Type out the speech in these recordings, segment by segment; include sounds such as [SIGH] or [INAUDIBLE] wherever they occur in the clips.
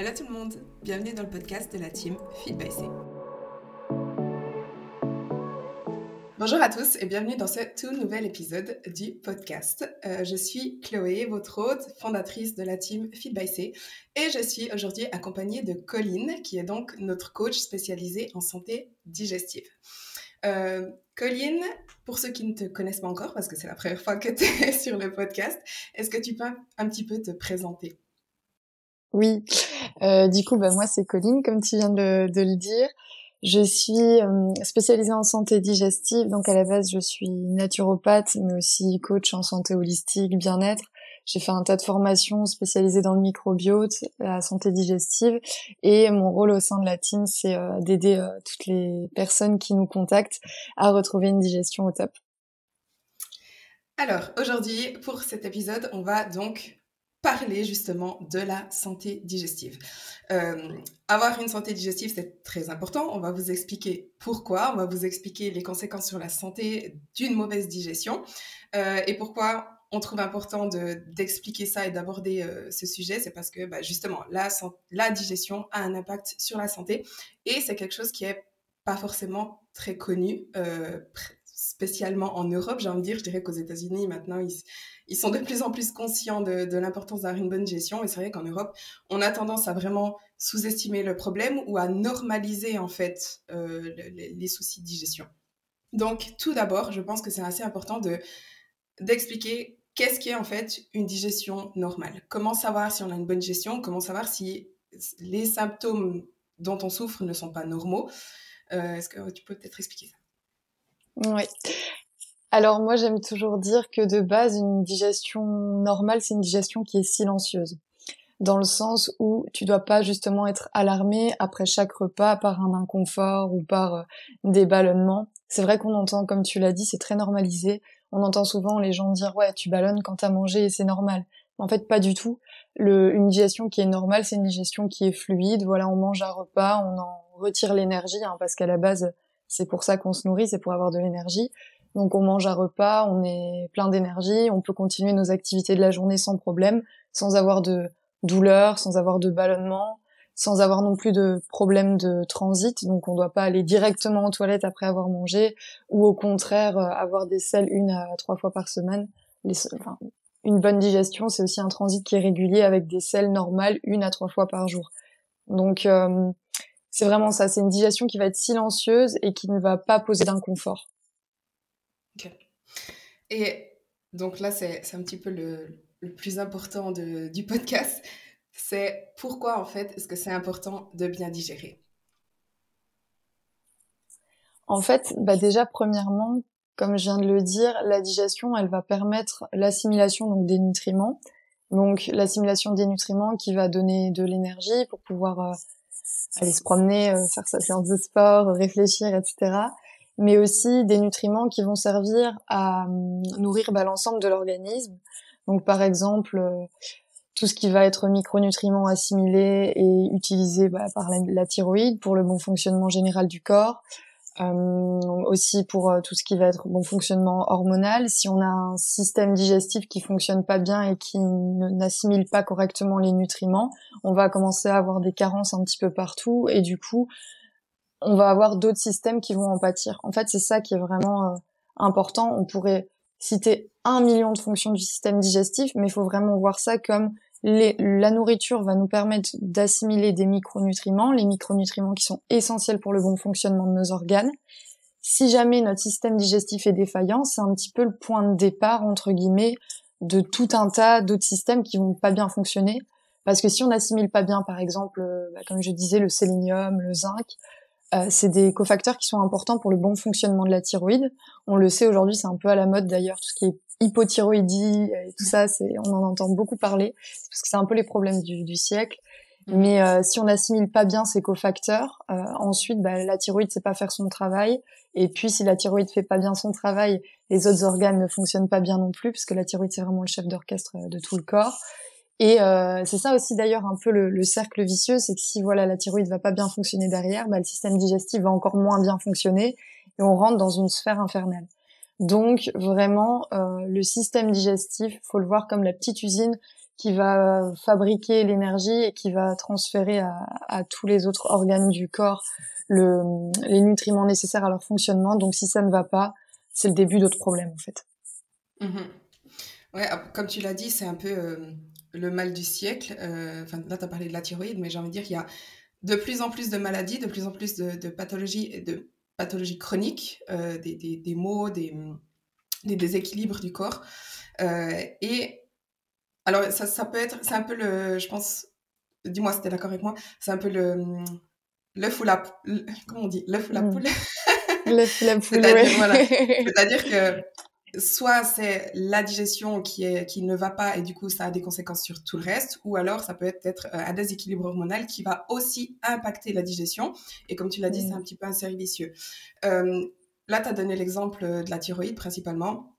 Hello tout le monde, bienvenue dans le podcast de la team Feed by C. Bonjour à tous et bienvenue dans ce tout nouvel épisode du podcast. Euh, je suis Chloé, votre hôte, fondatrice de la team Feed by C et je suis aujourd'hui accompagnée de Colline qui est donc notre coach spécialisé en santé digestive. Euh, Colline, pour ceux qui ne te connaissent pas encore, parce que c'est la première fois que tu es [LAUGHS] sur le podcast, est-ce que tu peux un petit peu te présenter? Oui, euh, du coup, bah, moi c'est Colline, comme tu viens de, de le dire. Je suis euh, spécialisée en santé digestive, donc à la base je suis naturopathe, mais aussi coach en santé holistique, bien-être. J'ai fait un tas de formations spécialisées dans le microbiote, la santé digestive, et mon rôle au sein de la team, c'est euh, d'aider euh, toutes les personnes qui nous contactent à retrouver une digestion au top. Alors, aujourd'hui, pour cet épisode, on va donc parler justement de la santé digestive. Euh, avoir une santé digestive, c'est très important. On va vous expliquer pourquoi, on va vous expliquer les conséquences sur la santé d'une mauvaise digestion euh, et pourquoi on trouve important d'expliquer ça et d'aborder euh, ce sujet. C'est parce que bah, justement, la, la digestion a un impact sur la santé et c'est quelque chose qui est pas forcément très connu, spécialement en Europe, j'ai envie de dire. Je dirais qu'aux États-Unis, maintenant, ils, sont de plus en plus conscients de, l'importance d'avoir une bonne gestion. Et c'est vrai qu'en Europe, on a tendance à vraiment sous-estimer le problème ou à normaliser en fait euh, les, soucis de digestion. Donc, tout d'abord, je pense que c'est assez important de d'expliquer qu'est-ce qu'est en fait une digestion normale. Comment savoir si on a une bonne gestion? Comment savoir si les symptômes dont on souffre ne sont pas normaux? Euh, Est-ce que tu peux peut-être expliquer ça? Oui. Alors moi j'aime toujours dire que de base une digestion normale c'est une digestion qui est silencieuse dans le sens où tu dois pas justement être alarmé après chaque repas par un inconfort ou par euh, des ballonnements. C'est vrai qu'on entend comme tu l'as dit, c'est très normalisé. On entend souvent les gens dire ouais, tu ballonnes quand t'as mangé et c'est normal. En fait, pas du tout. Une digestion qui est normale, c'est une digestion qui est fluide. Voilà, on mange un repas, on en retire l'énergie, hein, parce qu'à la base, c'est pour ça qu'on se nourrit, c'est pour avoir de l'énergie. Donc on mange un repas, on est plein d'énergie, on peut continuer nos activités de la journée sans problème, sans avoir de douleur, sans avoir de ballonnement, sans avoir non plus de problème de transit. Donc on ne doit pas aller directement aux toilettes après avoir mangé, ou au contraire euh, avoir des selles une à trois fois par semaine. une bonne digestion, c'est aussi un transit qui est régulier avec des selles normales une à trois fois par jour. Donc euh, c'est vraiment ça, c'est une digestion qui va être silencieuse et qui ne va pas poser d'inconfort. Et donc là, c'est un petit peu le, plus important du podcast. C'est pourquoi, en fait, est-ce que c'est important de bien digérer? En fait, bah déjà, premièrement, comme je viens de le dire, la digestion, elle va permettre l'assimilation donc des nutriments. Donc l'assimilation des nutriments qui va donner de l'énergie pour pouvoir euh, aller se promener, euh, faire sa séance de sport, réfléchir, etc mais aussi des nutriments qui vont servir à hum, nourrir bah, l'ensemble de l'organisme. Donc par exemple, euh, tout ce qui va être micronutriments assimilés et utilisés bah, par la, thyroïde pour le bon fonctionnement général du corps. Euh, aussi pour euh, tout ce qui va être bon fonctionnement hormonal. Si on a un système digestif qui fonctionne pas bien et qui n'assimile pas correctement les nutriments, on va commencer à avoir des carences un petit peu partout et du coup on va avoir d'autres systèmes qui vont en pâtir. En fait, c'est ça qui est vraiment euh, important. On pourrait citer un million de fonctions du système digestif, mais il faut vraiment voir ça comme la nourriture va nous permettre d'assimiler des micronutriments, les micronutriments qui sont essentiels pour le bon fonctionnement de nos organes. Si jamais notre système digestif est défaillant, c'est un petit peu le point de départ, entre guillemets, de tout un tas d'autres systèmes qui vont pas bien fonctionner. Parce que si on n'assimile pas bien, par exemple, euh, bah, comme je disais, le sélénium, le zinc, euh, c'est des cofacteurs qui sont importants pour le bon fonctionnement de la thyroïde. On le sait aujourd'hui, c'est un peu à la mode d'ailleurs, tout ce qui est hypothyroïdie et tout ça, c'est on en entend beaucoup parler parce que c'est un peu les problèmes du, siècle. Mm. Mais euh, si on n'assimile pas bien ces cofacteurs, euh, ensuite bah, la thyroïde sait pas faire son travail. Et puis si la thyroïde fait pas bien son travail, les autres organes ne fonctionnent pas bien non plus, parce que la thyroïde c'est vraiment le chef d'orchestre de tout le corps. Et euh, c'est ça aussi d'ailleurs un peu le, cercle vicieux, c'est que si voilà la thyroïde va pas bien fonctionner derrière, bah, le système digestif va encore moins bien fonctionner et on rentre dans une sphère infernale. Donc vraiment euh, le système digestif, faut le voir comme la petite usine qui va fabriquer l'énergie et qui va transférer à, tous les autres organes du corps le, les nutriments nécessaires à leur fonctionnement. Donc si ça ne va pas, c'est le début d'autres problèmes en fait. Mmh ouais, comme tu l'as dit, c'est un peu euh, le mal du siècle. Euh, là, tu as parlé de la thyroïde, mais j'ai envie de dire qu'il y a de plus en plus de maladies, de plus en plus de, de pathologies, de pathologies chroniques, euh, des, des, des, maux, des, des déséquilibres du corps. et alors, ça, ça peut être, c'est un peu le, je pense, dis-moi si tu es d'accord avec moi, c'est un peu le, l'œuf ou la, comment on dit, l'œuf ou la hmm. poule? L'œuf ou la [LAUGHS] poule, C'est-à-dire [LAUGHS] que soit c'est la digestion qui, est, qui ne va pas et du coup ça a des conséquences sur tout le reste, ou alors ça peut être euh, un déséquilibre hormonal qui va aussi impacter la digestion. Et comme tu l'as dit, c'est un petit peu un cercle vicieux. Euh, là, tu as donné l'exemple de la thyroïde principalement.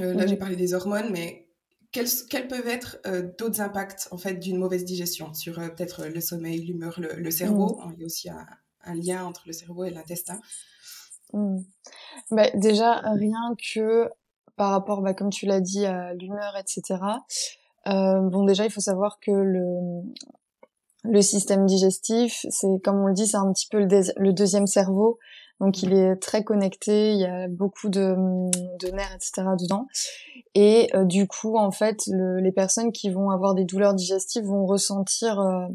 Euh, là, j'ai parlé des hormones, mais quels, peuvent être euh, d'autres impacts en fait d'une mauvaise digestion sur euh, peut-être le sommeil, l'humeur, le, cerveau? Mmh. Il y a aussi un, lien entre le cerveau et l'intestin. Mmh. Bah, déjà, rien que par rapport, bah, comme tu l'as dit, à l'humeur, etc. Euh, bon, déjà, il faut savoir que le, système digestif, c'est comme on le dit, c'est un petit peu le deuxième cerveau. Donc il est très connecté, il y a beaucoup de, nerfs, etc. dedans. Et euh, du coup, en fait, le, les personnes qui vont avoir des douleurs digestives vont ressentir euh,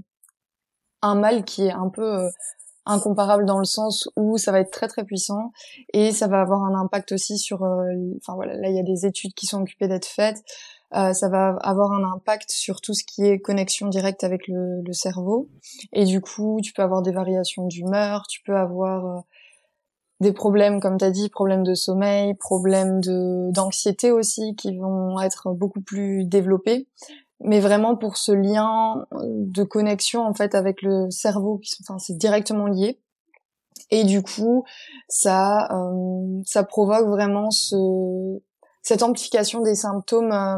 un mal qui est un peu incomparable dans le sens où ça va être très très puissant et ça va avoir un impact aussi sur. Enfin voilà, là il y a des études qui sont occupées d'être faites. ça va avoir un impact sur tout ce qui est connexion directe avec le, le cerveau. Et du coup, tu peux avoir des variations d'humeur, tu peux avoir des problèmes, comme tu as dit, problèmes de sommeil, problèmes de d'anxiété aussi, qui vont être beaucoup plus développés. Mais vraiment pour ce lien de connexion en fait avec le cerveau, qui enfin c'est directement lié. Et du coup, ça euh, ça provoque vraiment ce cette amplification des symptômes, euh,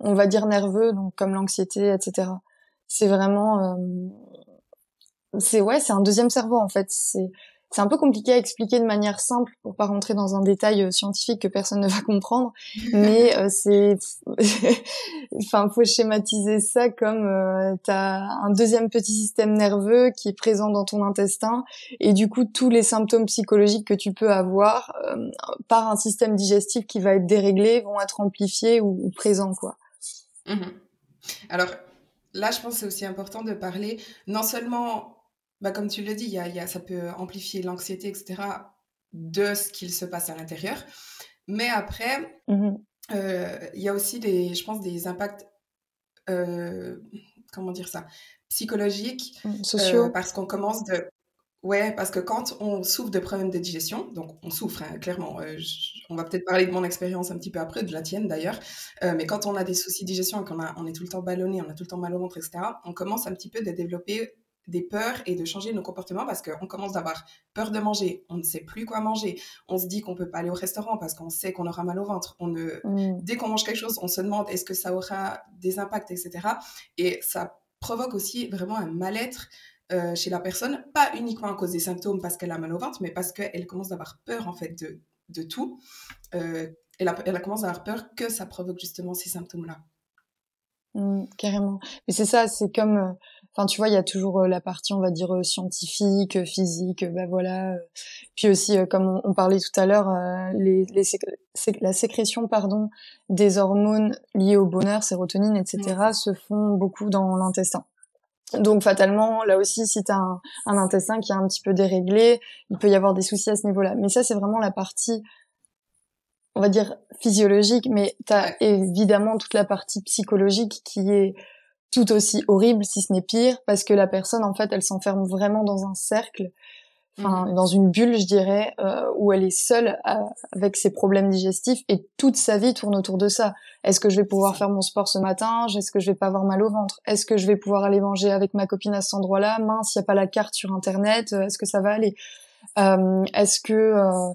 on va dire nerveux, donc comme l'anxiété, etc. C'est vraiment euh, c'est ouais, c'est un deuxième cerveau en fait. C'est c'est un peu compliqué à expliquer de manière simple pour pas rentrer dans un détail euh, scientifique que personne ne va [LAUGHS] comprendre, mais euh, c'est, [LAUGHS] enfin, faut schématiser ça comme euh, t'as un deuxième petit système nerveux qui est présent dans ton intestin et du coup tous les symptômes psychologiques que tu peux avoir euh, par un système digestif qui va être déréglé vont être amplifiés ou, présents quoi. Mmh Alors là, je pense que c'est aussi important de parler non seulement bah, comme tu le dis, y a, y a, ça peut amplifier l'anxiété, etc., de ce qu'il se passe à l'intérieur. Mais après, mmh euh, il y a aussi, des, je pense, des impacts, euh, comment dire ça, psychologiques, mmh, sociaux. Euh, parce qu'on commence de... Ouais, parce que quand on souffre de problèmes de digestion, donc on souffre, hein, clairement, on va peut-être parler de mon expérience un petit peu après, de la tienne d'ailleurs, mais quand on a des soucis de digestion et qu'on on est tout le temps ballonné, on a tout le temps mal au ventre, etc., on commence un petit peu de développer des peurs et de changer nos comportements parce qu'on commence d'avoir peur de manger, on ne sait plus quoi manger, on se dit qu'on peut pas aller au restaurant parce qu'on sait qu'on aura mal au ventre, on ne... Mm. dès qu'on mange quelque chose, on se demande est-ce que ça aura des impacts, etc. Et ça provoque aussi vraiment un mal-être euh, chez la personne, pas uniquement à cause des symptômes parce qu'elle a mal au ventre, mais parce qu'elle commence d'avoir peur en fait de, de tout. Euh, elle, a, elle commence à avoir peur que ça provoque justement ces symptômes-là. Mm, carrément. Mais c'est ça, c'est comme... Euh, Enfin, tu vois, il y a toujours euh, la partie, on va dire, euh, scientifique, physique, bah voilà. Puis aussi, comme on, parlait tout à l'heure, les, les la sécrétion, pardon, des hormones liées au bonheur, sérotonine, etc., se font beaucoup dans l'intestin. Donc fatalement, là aussi, si tu as un, un, intestin qui est un petit peu déréglé, il peut y avoir des soucis à ce niveau-là. Mais ça, c'est vraiment la partie, on va dire, physiologique, mais tu as évidemment toute la partie psychologique qui est tout aussi horrible, si ce n'est pire, parce que la personne, en fait, elle s'enferme vraiment dans un cercle, enfin, mhm. dans une bulle, je dirais, euh, où elle est seule avec ses problèmes digestifs et toute sa vie tourne autour de ça. Est-ce que je vais pouvoir faire mon sport ce matin? Est-ce que je vais pas avoir mal au ventre? Est-ce que je vais pouvoir aller manger avec ma copine à cet endroit-là? Mince, il n'y a pas la carte sur Internet. Est-ce que ça va aller? Euh, Est-ce que euh,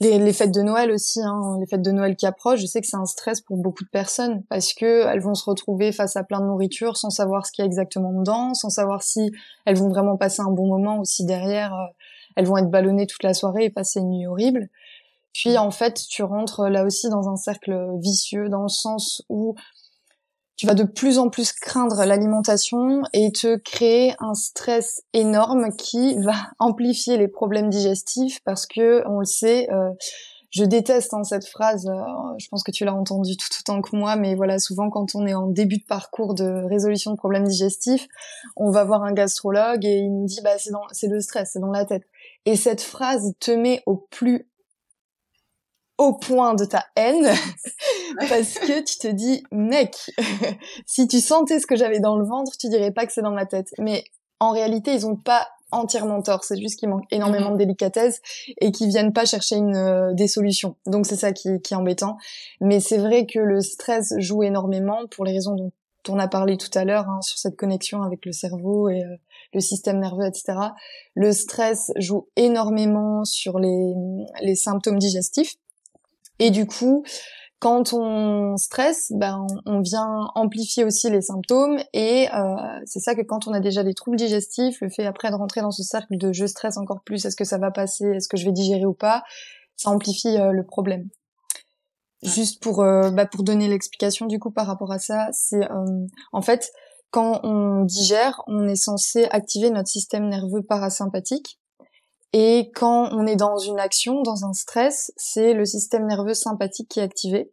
les, les, fêtes de Noël aussi, hein, les fêtes de Noël qui approchent, je sais que c'est un stress pour beaucoup de personnes parce que elles vont se retrouver face à plein de nourriture sans savoir ce qu'il y a exactement dedans, sans savoir si elles vont vraiment passer un bon moment ou si derrière euh, elles vont être ballonnées toute la soirée et passer une nuit horrible. Puis en fait, tu rentres là aussi dans un cercle vicieux dans le sens où tu vas de plus en plus craindre l'alimentation et te créer un stress énorme qui [LAUGHS] va amplifier les problèmes digestifs parce que on le sait euh, je déteste hein, cette phrase euh, je pense que tu l'as entendue tout autant que moi mais voilà souvent quand on est en début de parcours de résolution de problèmes digestifs on va voir un gastrologue et il nous dit bah c'est c'est le stress c'est dans la tête. Et cette phrase te met au plus au point de ta haine parce que tu te dis mec [LAUGHS] si tu sentais ce que j'avais dans le ventre tu dirais pas que c'est dans ma tête mais en réalité ils ont pas entièrement tort c'est juste qu'il manque énormément mhm. de délicatesse et qu'ils viennent pas chercher une euh, des solutions donc c'est ça qui, qui est embêtant mais c'est vrai que le stress joue énormément pour les raisons dont on a parlé tout à l'heure hein, sur cette connexion avec le cerveau et euh, le système nerveux, etc. Le stress joue énormément sur les, les symptômes digestifs. Et du coup, quand on stresse, ben on vient amplifier aussi les symptômes et euh, c'est ça que quand on a déjà des troubles digestifs, le fait après de rentrer dans ce cercle de je stresse encore plus, est-ce que ça va passer, est-ce que je vais digérer ou pas, ça amplifie euh, le problème. Juste pour euh, bah, pour donner l'explication du coup par rapport à ça, c'est en fait quand on digère, on est censé activer notre système nerveux parasympathique et quand on est dans une action, dans un stress, c'est le système nerveux sympathique qui est activé.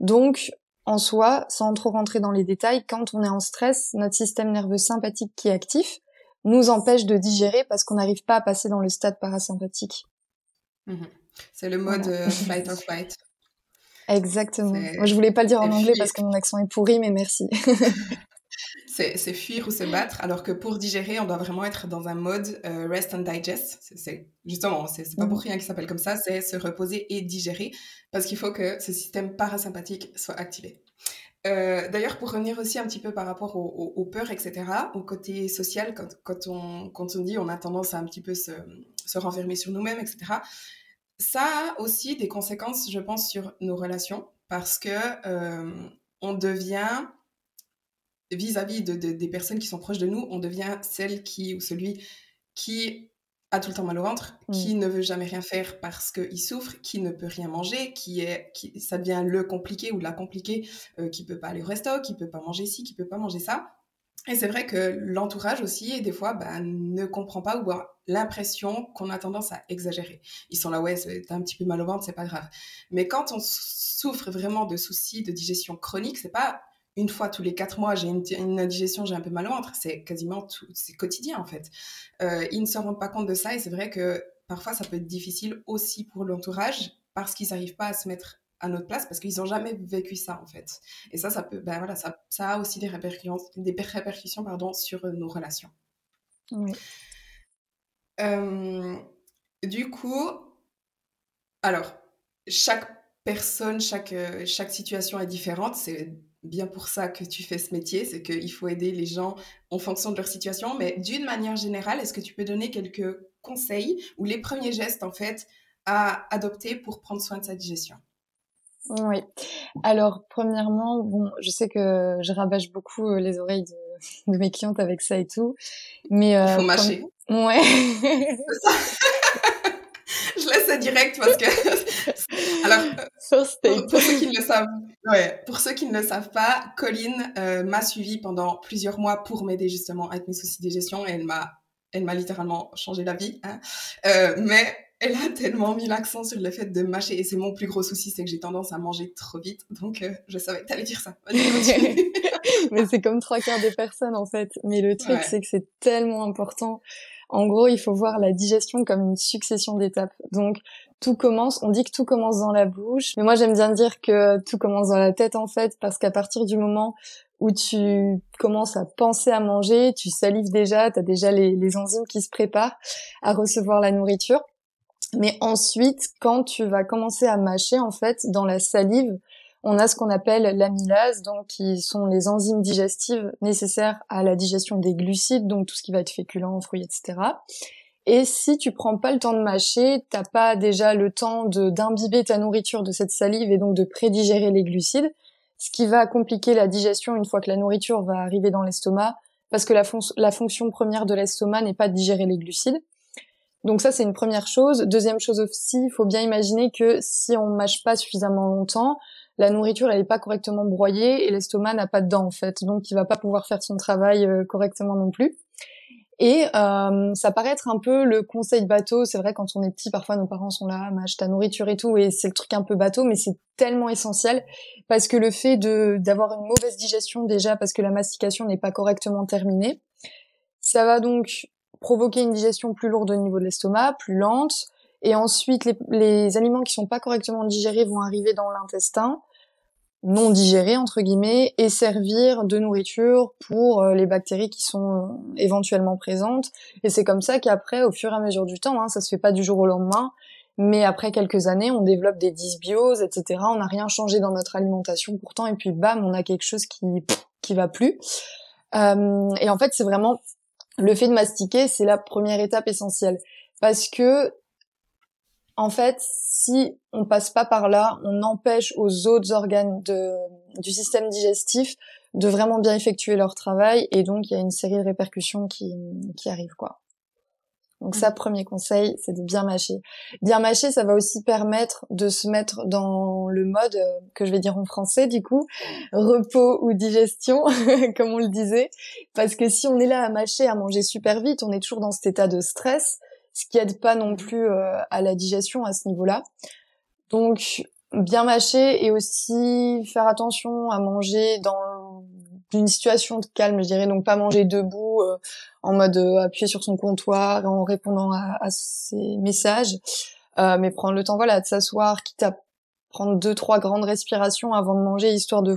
Donc, en soi, sans trop rentrer dans les détails, quand on est en stress, notre système nerveux sympathique qui est actif nous empêche de digérer parce qu'on n'arrive pas à passer dans le stade parasympathique. Mhm. C'est le mode euh, flight or flight. Exactement. Moi, je voulais pas le dire en anglais parce que mon accent est pourri, mais merci. [LAUGHS] c'est fuir ou se battre, alors que pour digérer, on doit vraiment être dans un mode euh, rest and digest. C'est justement, c'est pas pour mmh. rien qu'il s'appelle comme ça, c'est se reposer et digérer, parce qu'il faut que ce système parasympathique soit activé. Euh, d'ailleurs, pour revenir aussi un petit peu par rapport aux, peurs, etc., au côté social, quand, on, quand on dit on a tendance à un petit peu se, se renfermer sur nous-mêmes, etc., ça a aussi des conséquences, je pense, sur nos relations, parce que euh, on devient vis-à-vis de, des personnes qui sont proches de nous, on devient celle qui ou celui qui a tout le temps mal au ventre, mm. qui ne veut jamais rien faire parce qu'il souffre, qui ne peut rien manger, qui est, qui, ça devient le compliqué ou la compliquée, euh, qui peut pas aller au resto, qui peut pas manger ci, qui peut pas manger ça. Et c'est vrai que l'entourage aussi, des fois, bah, ne comprend pas ou a l'impression qu'on a tendance à exagérer. Ils sont là, ouais, t'as un petit peu mal au ventre, c'est pas grave. Mais quand on souffre vraiment de soucis de digestion chronique, c'est pas une fois tous les quatre mois, j'ai une, indigestion, j'ai un peu mal au ventre. C'est quasiment tout, c'est quotidien en fait. Euh, ils ne se rendent pas compte de ça et c'est vrai que parfois ça peut être difficile aussi pour l'entourage parce qu'ils n'arrivent pas à se mettre à notre place parce qu'ils n'ont jamais vécu ça en fait. Et ça, ça peut, ben voilà, ça, ça a aussi des répercussions, des répercussions pardon, sur nos relations. Euh, du coup, alors, chaque personne, chaque, chaque situation est différente. C'est bien pour ça que tu fais ce métier, c'est qu'il faut aider les gens en fonction de leur situation. Mais d'une manière générale, est-ce que tu peux donner quelques conseils ou les premiers gestes en fait à adopter pour prendre soin de sa digestion? Oui. Alors premièrement, bon, je sais que je rabâche beaucoup euh, les oreilles de, [LAUGHS] mes clientes avec ça et tout, mais euh, il faut mâcher. Ouais. [LAUGHS] ça direct parce que. [LAUGHS] Alors, pour, ceux qui ne le savent, ouais, pour ceux qui ne le savent pas, Colline euh, m'a suivi pendant plusieurs mois pour m'aider justement avec mes soucis de gestion et elle m'a, elle m'a littéralement changé la vie. Hein. Euh, mais elle a tellement mis l'accent sur le fait de mâcher et c'est mon plus gros souci, c'est que j'ai tendance à manger trop vite. Donc, euh, je savais que tu allais dire ça. [LAUGHS] mais c'est comme trois quarts des personnes en fait. Mais le truc, c'est que c'est tellement important en gros, il faut voir la digestion comme une succession d'étapes. Donc, tout commence, on dit que tout commence dans la bouche, mais moi j'aime bien dire que tout commence dans la tête en fait, parce qu'à partir du moment où tu commences à penser à manger, tu salives déjà, tu as déjà les, les enzymes qui se préparent à recevoir la nourriture. Mais ensuite, quand tu vas commencer à mâcher, en fait, dans la salive, on a ce qu'on appelle l'amylase, donc qui sont les enzymes digestives nécessaires à la digestion des glucides, donc tout ce qui va être féculent, fruits, etc. Et si tu prends pas le temps de mâcher, t'as pas déjà le temps d'imbiber ta nourriture de cette salive et donc de prédigérer les glucides, ce qui va compliquer la digestion une fois que la nourriture va arriver dans l'estomac, parce que la, la fonction première de l'estomac n'est pas de digérer les glucides. Donc ça c'est une première chose. Deuxième chose aussi, il faut bien imaginer que si on mâche pas suffisamment longtemps, la nourriture elle est pas correctement broyée et l'estomac n'a pas de dents en fait, donc il va pas pouvoir faire son travail euh, correctement non plus. Et euh, ça paraît être un peu le conseil bateau. C'est vrai quand on est petit, parfois nos parents sont là, mâche ta nourriture et tout, et c'est le truc un peu bateau, mais c'est tellement essentiel parce que le fait de d'avoir une mauvaise digestion déjà parce que la mastication n'est pas correctement terminée, ça va donc provoquer une digestion plus lourde au niveau de l'estomac, plus lente, et ensuite les, les aliments qui sont pas correctement digérés vont arriver dans l'intestin non digérés entre guillemets et servir de nourriture pour euh, les bactéries qui sont euh, éventuellement présentes. Et c'est comme ça qu'après au fur et à mesure du temps hein, ça se fait pas du jour au lendemain mais après quelques années on développe des dysbioses etc on n'a rien changé dans notre alimentation pourtant et puis bam on a quelque chose qui qui va plus. Euh, et en fait c'est vraiment le fait de mastiquer c'est la première étape essentielle. Parce que en fait, si on passe pas par là, on empêche aux autres organes de, du système digestif de vraiment bien effectuer leur travail et donc il y a une série de répercussions qui, qui arrivent quoi. Donc ça, mm. premier conseil, c'est de bien mâcher. Bien mâcher, ça va aussi permettre de se mettre dans le mode euh, que je vais dire en français du coup, repos ou digestion, [LAUGHS] comme on le disait, parce que si on est là à mâcher, à manger super vite, on est toujours dans cet état de stress ce qui aide pas non plus euh, à la digestion à ce niveau-là. Donc bien mâcher et aussi faire attention à manger dans une situation de calme, je dirais donc pas manger debout euh, en mode euh, appuyer sur son comptoir en répondant à, à ses messages, mais prendre le temps voilà de s'asseoir, quitte à prendre deux trois grandes respirations avant de manger histoire de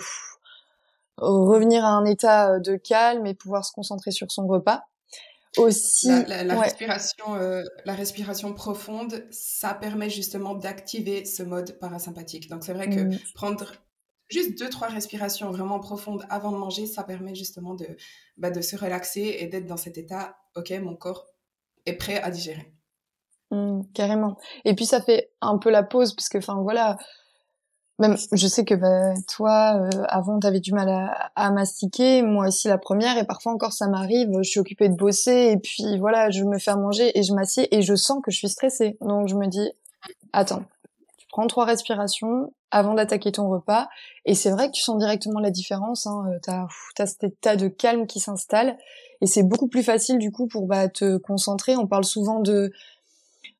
revenir à un état de calme et pouvoir se concentrer sur son repas aussi la, respiration euh, la respiration profonde ça permet justement d'activer ce mode parasympathique. Donc c'est vrai que mmh. prendre juste deux trois respirations vraiment profondes avant de manger ça permet justement de bah, de se relaxer et d'être dans cet état ok mon corps est prêt à digérer. Mmh, carrément. Et puis ça fait un peu la pause parce que enfin voilà même je sais que bah, toi euh, avant t'avais du mal à, mastiquer. Moi aussi la première. Et parfois encore ça m'arrive. Je suis occupée de bosser. Et puis voilà je me fais manger et je m'assieds et je sens que je suis stressée. Donc je me dis attends tu prends trois respirations avant d'attaquer ton repas. Et c'est vrai que tu sens directement la différence hein, euh, t'as as cet état de calme qui s'installe. Et c'est beaucoup plus facile du coup pour bah, te concentrer. On parle souvent de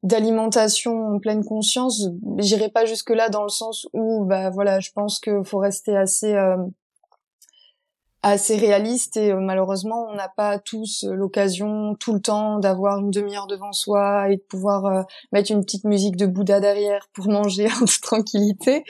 d'alimentation en pleine conscience, j'irai pas jusque là dans le sens où bah voilà, je pense qu'il faut rester assez euh, assez réaliste et euh, malheureusement on n'a pas tous euh, l'occasion tout le temps d'avoir une demi-heure devant soi et de pouvoir mettre une petite musique de Bouddha derrière pour [LAUGHS] manger en tranquillité.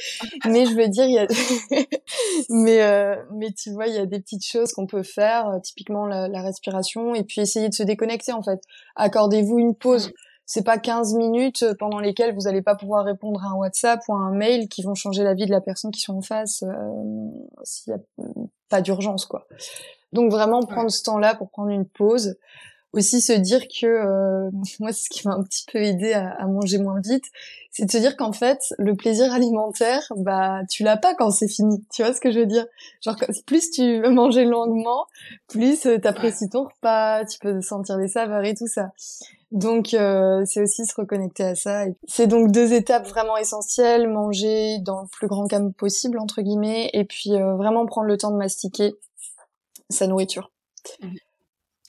Mais je veux dire il y a [LAUGHS] mais mais tu vois il y a des petites choses qu'on peut faire typiquement la, la, respiration et puis essayer de se déconnecter en fait. Accordez-vous une pause c'est pas 15 minutes pendant lesquelles vous allez pas pouvoir répondre à un WhatsApp ou à un mail qui vont changer la vie de la personne qui sont en face euh, s'il y a pas d'urgence quoi. Donc vraiment prendre ce temps-là pour prendre une pause. Aussi se dire que euh, [LAUGHS] moi c'est ce qui m'a un petit peu aidé à, à manger moins vite, c'est de se dire qu'en fait le plaisir alimentaire bah tu l'as pas quand c'est fini. Tu vois ce que je veux dire? Genre plus tu veux manger longuement, plus euh, t'apprécies ton repas, tu peux sentir les saveurs et tout ça. Donc euh, c'est aussi se reconnecter à ça. C'est donc deux étapes vraiment essentielles manger dans le plus grand calme possible entre guillemets, et puis euh, vraiment prendre le temps de mastiquer sa nourriture. Mmh.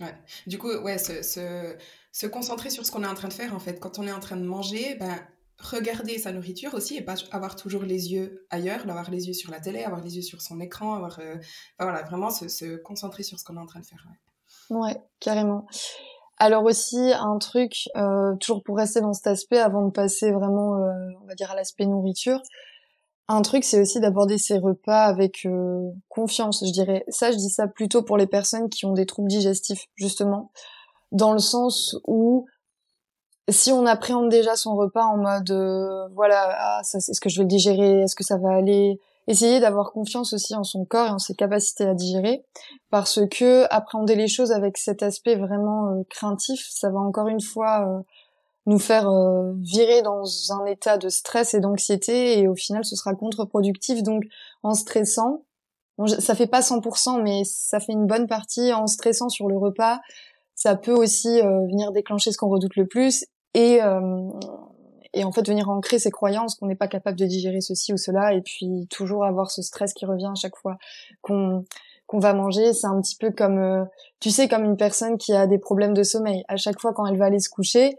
Ouais. Du coup, ouais, se, se, se concentrer sur ce qu'on est en train de faire en fait. Quand on est en train de manger, ben regarder sa nourriture aussi et pas avoir toujours les yeux ailleurs, avoir les yeux sur la télé, avoir les yeux sur son écran, avoir euh, voilà vraiment se, se, concentrer sur ce qu'on est en train de faire. Ouais, ouais carrément. Alors aussi un truc, euh, toujours pour rester dans cet aspect, avant de passer vraiment, euh, on va dire à l'aspect nourriture, un truc c'est aussi d'aborder ses repas avec euh, confiance, je dirais. Ça, je dis ça plutôt pour les personnes qui ont des troubles digestifs, justement, dans le sens où si on appréhende déjà son repas en mode, voilà, ah, ça, est-ce que je vais le digérer, est-ce que ça va aller, essayer d'avoir confiance aussi en son corps et en ses capacités à digérer. Parce que appréhender les choses avec cet aspect vraiment euh, craintif ça va encore une fois euh, nous faire euh, virer dans un état de stress et d'anxiété et au final ce sera contre-productif. Donc en stressant bon, ça fait pas 100% mais ça fait une bonne partie. En stressant sur le repas ça peut aussi venir déclencher ce qu'on redoute le plus et et en fait venir ancrer ses croyances qu'on n'est pas capable de digérer ceci ou cela, et puis toujours avoir ce stress qui revient à chaque fois qu'on qu'on va manger. C'est un petit peu comme, euh, tu sais, comme une personne qui a des problèmes de sommeil. À chaque fois quand elle va aller se coucher,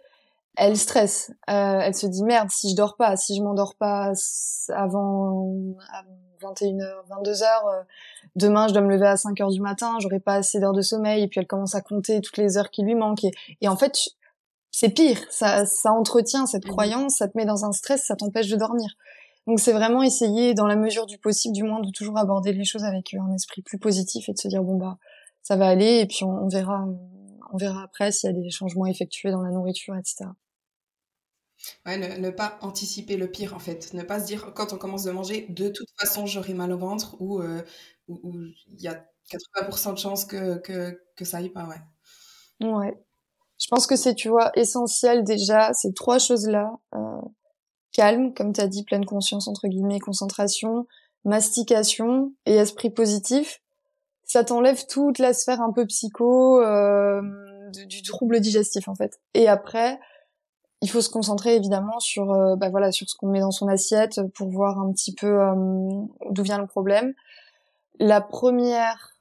elle stresse. Euh, elle se dit merde, si je dors pas, si je m'endors pas avant, 21h, 22h, euh, demain je dois me lever à 5h du matin, j'aurai pas assez d'heures de sommeil, et puis elle commence à compter toutes les heures qui lui manquent. Et, en fait, c'est pire, ça, ça entretient cette mmh croyance, ça te met dans un stress, ça t'empêche de dormir. Donc c'est vraiment essayer, dans la mesure du possible, du moins, de toujours aborder les choses avec un esprit plus positif et de se dire bon bah ça va aller, et puis on, on verra, on verra après s'il y a des changements effectués dans la nourriture, etc. Ouais, ne, pas anticiper le pire en fait. Ne pas se dire quand on commence de manger, de toute façon j'aurai mal au ventre ou euh, il y a 80% de chances que, que, que, ça aille pas, ouais. Ouais. Je pense que c'est, tu vois, essentiel déjà, ces trois choses-là. Euh, calme, comme tu as dit, pleine conscience, entre guillemets, concentration, mastication et esprit positif. Ça t'enlève toute la sphère un peu psycho euh, du trouble digestif en fait. Et après, il faut se concentrer évidemment sur euh, bah voilà sur ce qu'on met dans son assiette pour voir un petit peu d'où vient le problème. La première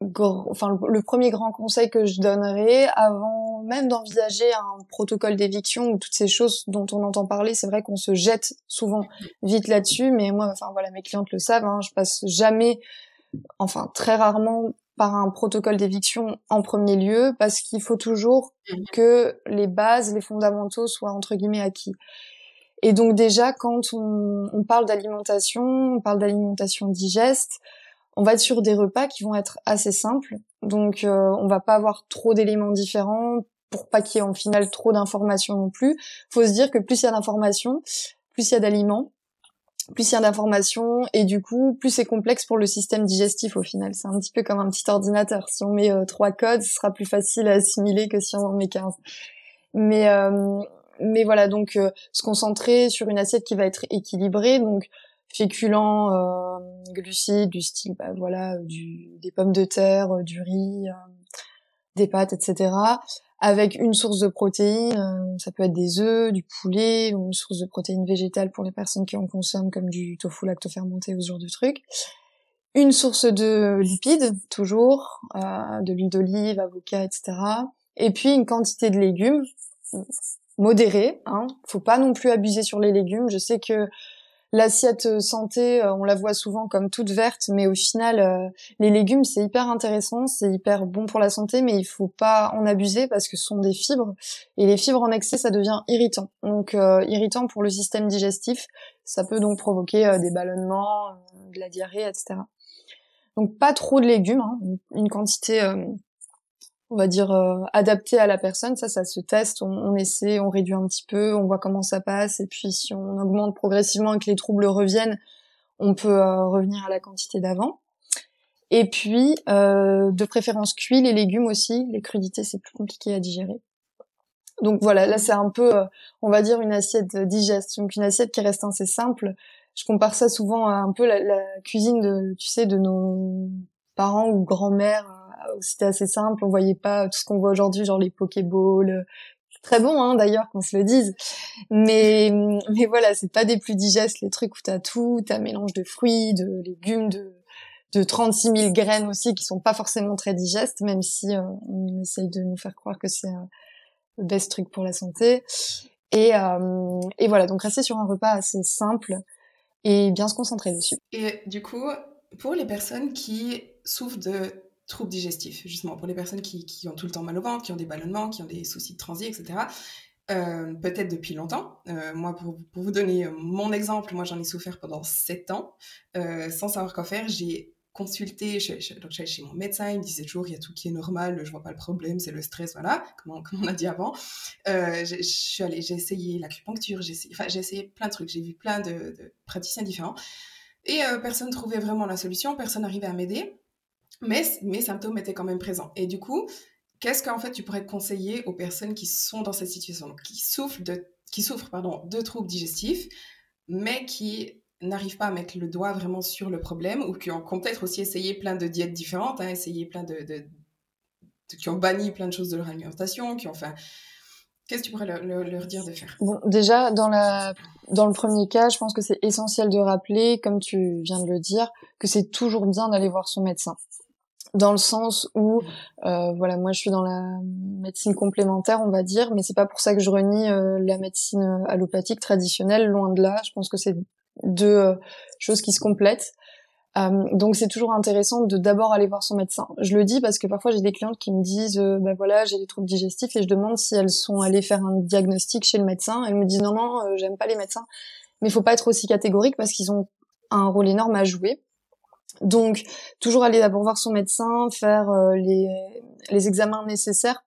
enfin le, premier grand conseil que je donnerais avant même d'envisager un protocole d'éviction ou toutes ces choses dont on entend parler, c'est vrai qu'on se jette souvent vite là-dessus, mais moi enfin voilà mes clientes le savent, hein, je passe jamais enfin très rarement par un protocole d'éviction en premier lieu parce qu'il faut toujours mhm. que les bases, les fondamentaux soient entre guillemets acquis. Et donc déjà quand on, parle d'alimentation, on parle d'alimentation digeste, on va être sur des repas qui vont être assez simples. Donc euh, on va pas avoir trop d'éléments différents pour pas qu'il y ait en final trop d'informations non plus. Faut se dire que plus il y a d'informations, plus il y a d'aliments, plus il y a d'informations et du coup plus c'est complexe pour le système digestif au final. C'est un petit peu comme un petit ordinateur. Si on met euh, trois codes, ce sera plus facile à assimiler que si on en met 15. Mais euh, mais voilà donc euh, se concentrer sur une assiette qui va être équilibrée donc féculents, glucides du style bah, voilà du, des pommes de terre, du riz, des pâtes etc avec une source de protéines, euh, ça peut être des œufs, du poulet, ou une source de protéines végétales pour les personnes qui en consomment, comme du tofu lactofermenté ou ce genre de trucs. Une source de lipides, toujours, euh, de l'huile d'olive, avocat, etc. Et puis une quantité de légumes modérée. Hein. Faut pas non plus abuser sur les légumes. Je sais que L'assiette euh, santé, euh, on la voit souvent comme toute verte, mais au final, euh, les légumes, c'est hyper intéressant, c'est hyper bon pour la santé, mais il faut pas en abuser parce que ce sont des fibres, et les fibres en excès, ça devient irritant. Donc, irritant pour le système digestif, ça peut donc provoquer des ballonnements, de la diarrhée, etc. Donc, pas trop de légumes, hein, une quantité on va dire euh, adapté à la personne. Ça, ça se teste, on, essaie, on réduit un petit peu, on voit comment ça passe, et puis si on augmente progressivement et que les troubles reviennent, on peut euh, revenir à la quantité d'avant. Et puis, euh, de préférence cuit, les légumes aussi. Les crudités, c'est plus compliqué à digérer. Donc voilà, là c'est un peu, on va dire, une assiette digeste, donc une assiette qui reste assez simple. Je compare ça souvent à un peu la, la cuisine de, tu sais, de nos parents ou grands-mères c'était assez simple, on voyait pas tout ce qu'on voit aujourd'hui, genre les Pokéballs. Très bon, hein, d'ailleurs, qu'on se le dise. Mais, [LAUGHS] mais voilà, c'est pas des plus digestes, les trucs où t'as tout, t'as mélange de fruits, de légumes, de, de 36 000 graines aussi, qui sont pas forcément très digestes, même si euh, on essaye de nous faire croire que c'est euh, le best truc pour la santé. Et, euh, et voilà, donc rester sur un repas assez simple et bien se concentrer dessus. Et du coup, pour les personnes qui souffrent de troubles digestifs, justement, pour les personnes qui, qui, ont tout le temps mal au ventre, qui ont des ballonnements, qui ont des soucis de transit, etc. Euh, peut-être depuis longtemps. Euh, moi, pour, pour, vous donner mon exemple, moi j'en ai souffert pendant 7 ans, euh, sans savoir quoi faire. J'ai consulté, chez, donc j'allais chez mon médecin, il me disait toujours il y a tout qui est normal, je vois pas le problème, c'est le stress, voilà, comme [LAUGHS] comme on a dit avant. je suis allée, j'ai essayé l'acupuncture, j'ai essayé, essayé plein de trucs, j'ai vu plein de praticiens différents. Et personne ne trouvait vraiment la solution, personne n'arrivait à m'aider mais mes symptômes étaient quand même présents. Et du coup, qu'est-ce qu'en fait tu pourrais conseiller aux personnes qui sont dans cette situation, qui souffrent de, qui souffrent pardon, de troubles digestifs, mais qui n'arrivent pas à mettre le doigt vraiment sur le problème ou qui ont, peut-être aussi essayé plein de diètes différentes, hein, essayé plein de, qui ont banni plein de choses de leur alimentation, qui ont fait Qu'est-ce que tu pourrais leur, dire de faire? Bon, déjà dans la dans le premier cas, je pense que c'est essentiel de rappeler, comme tu viens de le dire, que c'est toujours bien d'aller voir son médecin. Dans le sens où, euh, voilà, moi je suis dans la médecine complémentaire, on va dire, mais c'est pas pour ça que je renie euh, la médecine allopathique traditionnelle, loin de là. Je pense que c'est deux euh, choses qui se complètent. Euh, donc c'est toujours intéressant de d'abord aller voir son médecin. Je le dis parce que parfois j'ai des clientes qui me disent euh, bah voilà j'ai des troubles digestifs et je demande si elles sont allées faire un diagnostic chez le médecin. Elles me disent non non euh, j'aime pas les médecins. Mais il faut pas être aussi catégorique parce qu'ils ont un rôle énorme à jouer. Donc toujours aller d'abord voir son médecin, faire les, les examens nécessaires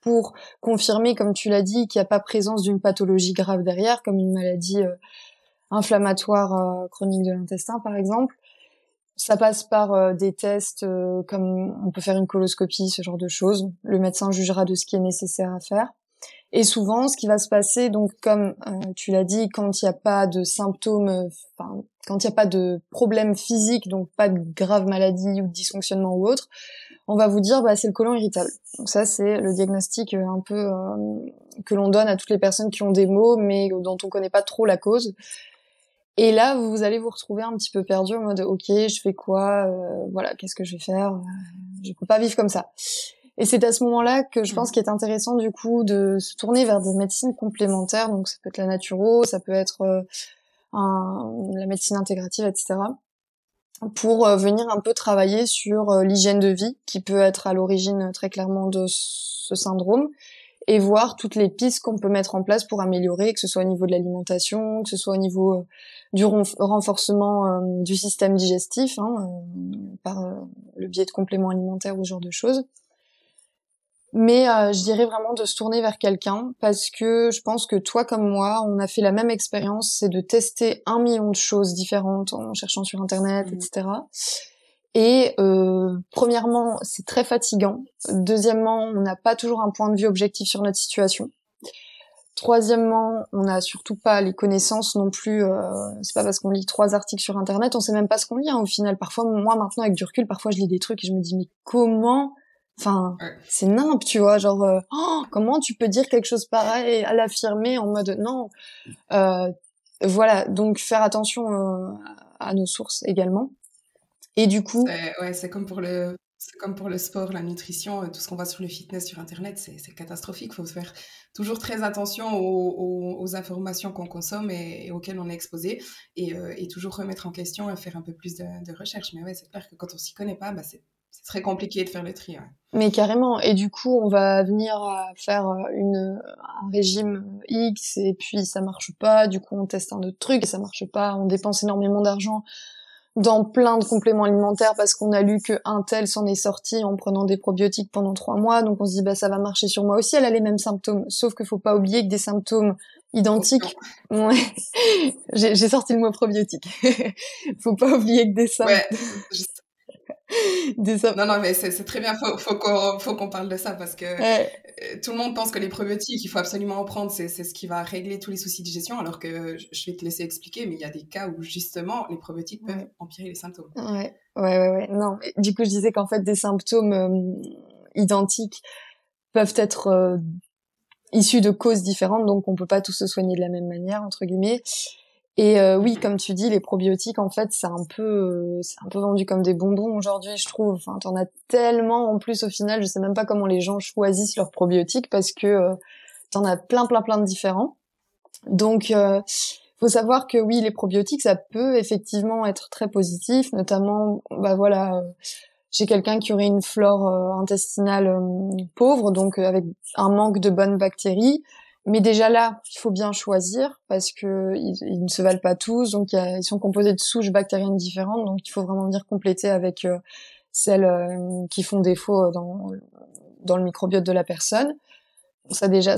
pour confirmer, comme tu l'as dit, qu'il n'y a pas présence d'une pathologie grave derrière, comme une maladie inflammatoire chronique de l'intestin par exemple ça passe par euh, des tests euh, comme on peut faire une coloscopie, ce genre de choses. Le médecin jugera de ce qui est nécessaire à faire. Et souvent, ce qui va se passer, donc comme euh, tu l'as dit, quand il n'y a pas de symptômes, enfin quand il n'y a pas de problème physique, donc pas de grave maladie ou de dysfonctionnement ou autre, on va vous dire bah c'est le côlon irritable. Donc ça c'est le diagnostic un peu que l'on donne à toutes les personnes qui ont des maux mais dont on connaît pas trop la cause. Et là, vous allez vous retrouver un petit peu perdu en mode OK, je fais quoi euh, Voilà, qu'est-ce que je vais faire? Je peux pas vivre comme ça. Et c'est à ce moment-là que je pense mmh. qu'il est intéressant du coup de se tourner vers des médecines complémentaires. Donc ça peut être la naturo, ça peut être euh, la médecine intégrative, etc. Pour euh, venir un peu travailler sur l'hygiène de vie qui peut être à l'origine très clairement de ce syndrome et voir toutes les pistes qu'on peut mettre en place pour améliorer, que ce soit au niveau de l'alimentation, que ce soit au niveau euh, du renforcement euh, du système digestif, hein, euh, par le biais de compléments alimentaires ou ce genre de choses. Mais je dirais vraiment de se tourner vers quelqu'un parce que je pense que toi comme moi, on a fait la même expérience, c'est de tester un million de choses différentes en cherchant sur internet, mmh. etc. Et euh, premièrement, c'est très fatigant. Deuxièmement, on n'a pas toujours un point de vue objectif sur notre situation. Troisièmement, on n'a surtout pas les connaissances non plus. Euh, c'est pas parce qu'on lit trois articles sur internet, on sait même pas ce qu'on lit hein, au final. Parfois, moi maintenant avec du recul, parfois je lis des trucs et je me dis mais comment Enfin, c'est nimp, tu vois, genre euh, oh, comment tu peux dire quelque chose pareil à l'affirmer en mode non. Euh, voilà, donc faire attention euh, à nos sources également. Et du coup. Ouais, c'est comme pour le. C'est comme pour le sport, la nutrition, tout ce qu'on voit sur le fitness sur Internet, c'est catastrophique. Il faut faire toujours très attention aux, informations qu'on consomme et, auxquelles on est exposé et, et, toujours remettre en question et faire un peu plus de, recherche. Mais ouais, c'est clair que quand on s'y connaît pas, bah c'est très compliqué de faire le tri. Mais carrément. Et du coup, on va venir faire une, un régime X et puis ça marche pas. Du coup, on teste un autre truc et ça marche pas. On dépense énormément d'argent dans plein de compléments alimentaires parce qu'on a lu que un tel s'en est sorti en prenant des probiotiques pendant trois mois, donc on se dit bah ça va marcher sur moi aussi. Elle a les mêmes symptômes, sauf qu'il faut pas oublier que des symptômes identiques. [LAUGHS] Ouais. J'ai sorti le mot probiotique. [LAUGHS] faut pas oublier que des symptômes. Ouais, [LAUGHS] non, non, mais c'est très bien. Faut, faut qu'on parle de ça parce que euh, tout le monde pense que les probiotiques, il faut absolument en prendre. C'est ce qui va régler tous les soucis de digestion. Alors que je vais te laisser expliquer, mais il y a des cas où justement les probiotiques peuvent empirer les symptômes. Ouais, ouais, ouais. ouais. Non, du coup, je disais qu'en fait, des symptômes euh, identiques peuvent être euh, issus de causes différentes, donc on peut pas tous se soigner de la même manière entre guillemets. Et euh, oui, comme tu dis, les probiotiques, en fait, c'est un peu, euh, c'est un peu vendu comme des bonbons aujourd'hui, je trouve. Enfin, t'en as tellement en plus au final, je sais même pas comment les gens choisissent leurs probiotiques parce que euh, t'en as plein, plein, plein de différents. Donc, euh, faut savoir que oui, les probiotiques, ça peut effectivement être très positif, notamment, bah voilà. j'ai quelqu'un qui aurait une flore intestinale pauvre, donc avec un manque de bonnes bactéries. Mais déjà là, il faut bien choisir parce que ils, ne se valent pas tous, donc ils sont composés de souches bactériennes différentes, donc il faut vraiment venir compléter avec euh, celles euh, qui font défaut dans dans le microbiote de la personne. Ça déjà,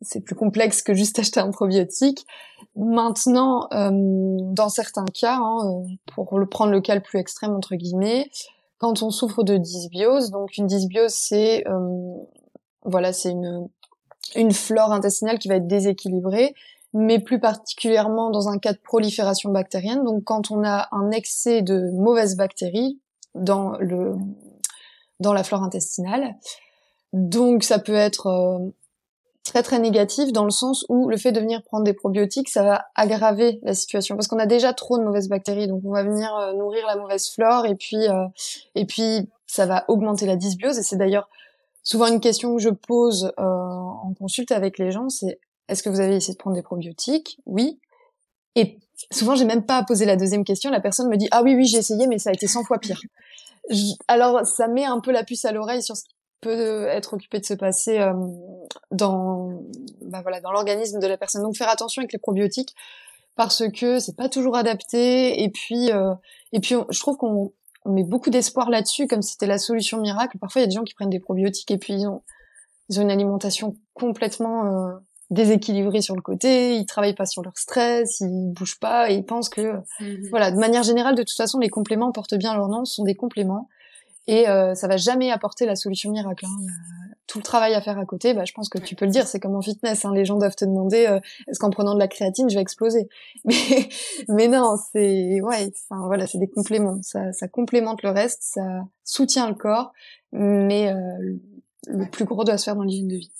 c'est plus complexe que juste [LAUGHS] acheter un probiotique. Maintenant, euh, dans certains cas, hein, pour prendre le cas le plus extrême entre guillemets, quand on souffre de dysbiose, donc une dysbiose, c'est voilà, c'est une une flore intestinale qui va être déséquilibrée, mais plus particulièrement dans un cas de prolifération bactérienne. Donc quand on a un excès de mauvaises bactéries dans le dans la flore intestinale, donc ça peut être euh, très très négatif dans le sens où le fait de venir prendre des probiotiques, ça va aggraver la situation parce qu'on a déjà trop de mauvaises bactéries, donc on va venir euh, nourrir la mauvaise flore et puis euh, et puis ça va augmenter la dysbiose et c'est d'ailleurs souvent une question que je pose euh, en consulte avec les gens, c'est est-ce que vous avez essayé de prendre des probiotiques? Oui. Et souvent j'ai même pas à poser la deuxième question, la personne me dit ah oui oui j'ai essayé mais ça a été 100 fois pire. alors ça met un peu la puce à l'oreille sur ce peut être occupé de se passer euh, dans bah voilà dans l'organisme de la personne. Donc faire attention avec les probiotiques parce que c'est pas toujours adapté et puis euh, et puis je trouve qu'on met beaucoup d'espoir là-dessus comme si c'était la solution miracle. Parfois il y a des gens qui prennent des probiotiques et puis ils ont ils ont une alimentation complètement euh, déséquilibrée sur le côté, ils travaillent pas sur leur stress, ils bougent pas et ils pensent que mmh voilà, de manière générale de toute façon les compléments portent bien leur nom, ce sont des compléments et euh, ça va jamais apporter la solution miracle. Hein. Tout le travail à faire à côté. Bah, je pense que tu peux le dire. C'est comme en fitness. Hein. Les gens doivent te demander euh, est-ce qu'en prenant de la créatine, je vais exploser? [LAUGHS] Mais mais non, c'est ouais. Enfin voilà, c'est des compléments. Ça, ça complémente le reste. Ça soutient le corps. Mais euh, le plus gros doit se faire dans l'hygiène de vie.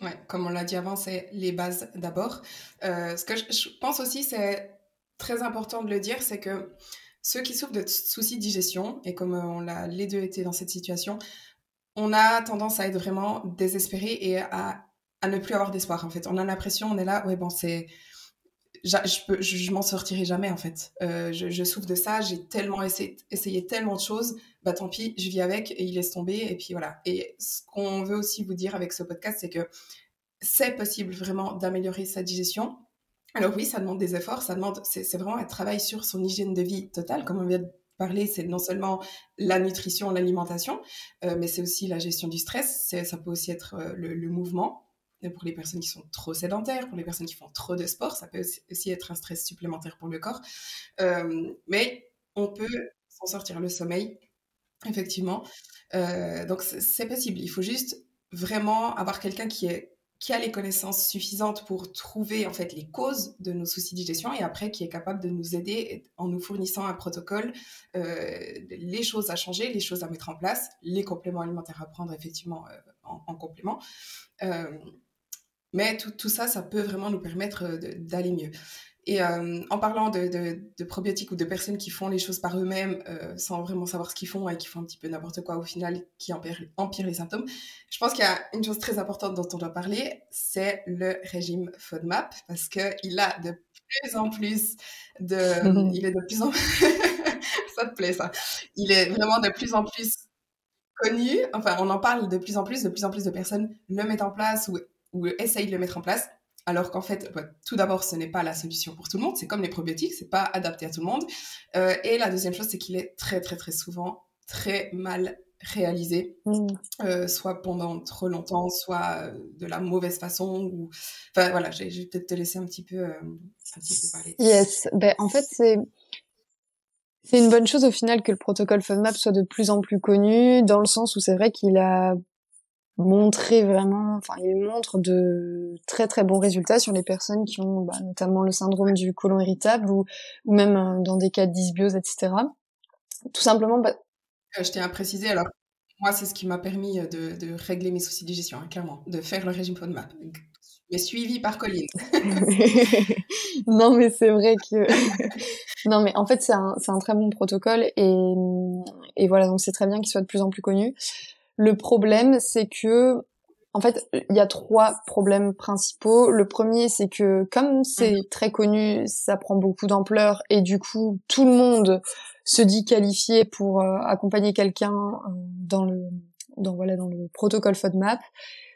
Ouais, comme on l'a dit avant, c'est les bases d'abord. Euh, ce que je, je pense aussi, c'est très important de le dire, c'est que ceux qui souffrent de soucis de digestion, et comme on l'a les deux été dans cette situation, on a tendance à être vraiment désespéré et à, à ne plus avoir d'espoir en fait. On a l'impression, on est là, ouais bon c'est, je, peux, je, m'en sortirai jamais en fait. Euh, je, je, souffre de ça, j'ai tellement essayé, essayé, tellement de choses, bah tant pis, je vis avec et il laisse tomber et puis voilà. Et ce qu'on veut aussi vous dire avec ce podcast, c'est que c'est possible vraiment d'améliorer sa digestion alors oui, ça demande des efforts, ça demande, c'est vraiment un travail sur son hygiène de vie totale, comme on vient parler, c'est non seulement la nutrition, l'alimentation, euh, mais c'est aussi la gestion du stress, ça peut aussi être euh, le, mouvement, pour les personnes qui sont trop sédentaires, pour les personnes qui font trop de sport, ça peut aussi être un stress supplémentaire pour le corps. Euh, mais on peut s'en sortir le sommeil, effectivement. donc c'est possible. Il faut juste vraiment avoir quelqu'un qui est qui a les connaissances suffisantes pour trouver en fait les causes de nos soucis de digestion et après qui est capable de nous aider en nous fournissant un protocole, euh, les choses à changer, les choses à mettre en place, les compléments alimentaires à prendre effectivement euh, en, complément. Euh, mais tout, tout, ça, ça peut vraiment nous permettre d'aller mieux. Et euh, en parlant de, de, de, probiotiques ou de personnes qui font les choses par eux-mêmes euh, sans vraiment savoir ce qu'ils font et qui font un petit peu n'importe quoi au final, qui empire, empire, les symptômes, je pense qu'il y a une chose très importante dont on doit parler, c'est le régime FODMAP parce qu'il a de plus en plus de... [LAUGHS] il est de plus en [LAUGHS] ça te plaît ça. Il est vraiment de plus en plus connu, enfin on en parle de plus en plus, de plus en plus de personnes le mettent en place ou, ou essayent de le mettre en place alors qu'en fait, bah, tout d'abord, ce n'est pas la solution pour tout le monde. C'est comme les probiotiques, c'est pas adapté à tout le monde. Euh, et la deuxième chose, c'est qu'il est très, très, très souvent très mal réalisé, mmh. euh, soit pendant trop longtemps, soit euh, de la mauvaise façon. Ou... Enfin voilà, je vais peut-être te laisser un petit peu, un petit peu parler. Yes, ben, en fait, c'est c'est une bonne chose au final que le protocole FODMAP soit de plus en plus connu, dans le sens où c'est vrai qu'il a montrer vraiment, enfin, il montre de très très bons résultats sur les personnes qui ont bah, notamment le syndrome du côlon irritable ou, ou même euh, dans des cas de dysbiose, etc. Tout simplement. Bah... Je tiens à préciser, alors moi, c'est ce qui m'a permis euh, de, de, régler mes soucis de digestion, hein, clairement, de faire le régime FODMAP. Mais suivi par Colline. [LAUGHS] non, mais c'est vrai que. [LAUGHS] non, mais en fait, c'est un, un très bon protocole et, et voilà, donc c'est très bien qu'il soit de plus en plus connu. Le problème, c'est que en fait, il y a trois problèmes principaux. Le premier, c'est que comme c'est mhm. très connu, ça prend beaucoup d'ampleur et du coup, tout le monde se dit qualifié pour euh, accompagner quelqu'un euh, dans le dans voilà dans le protocole FODMAP.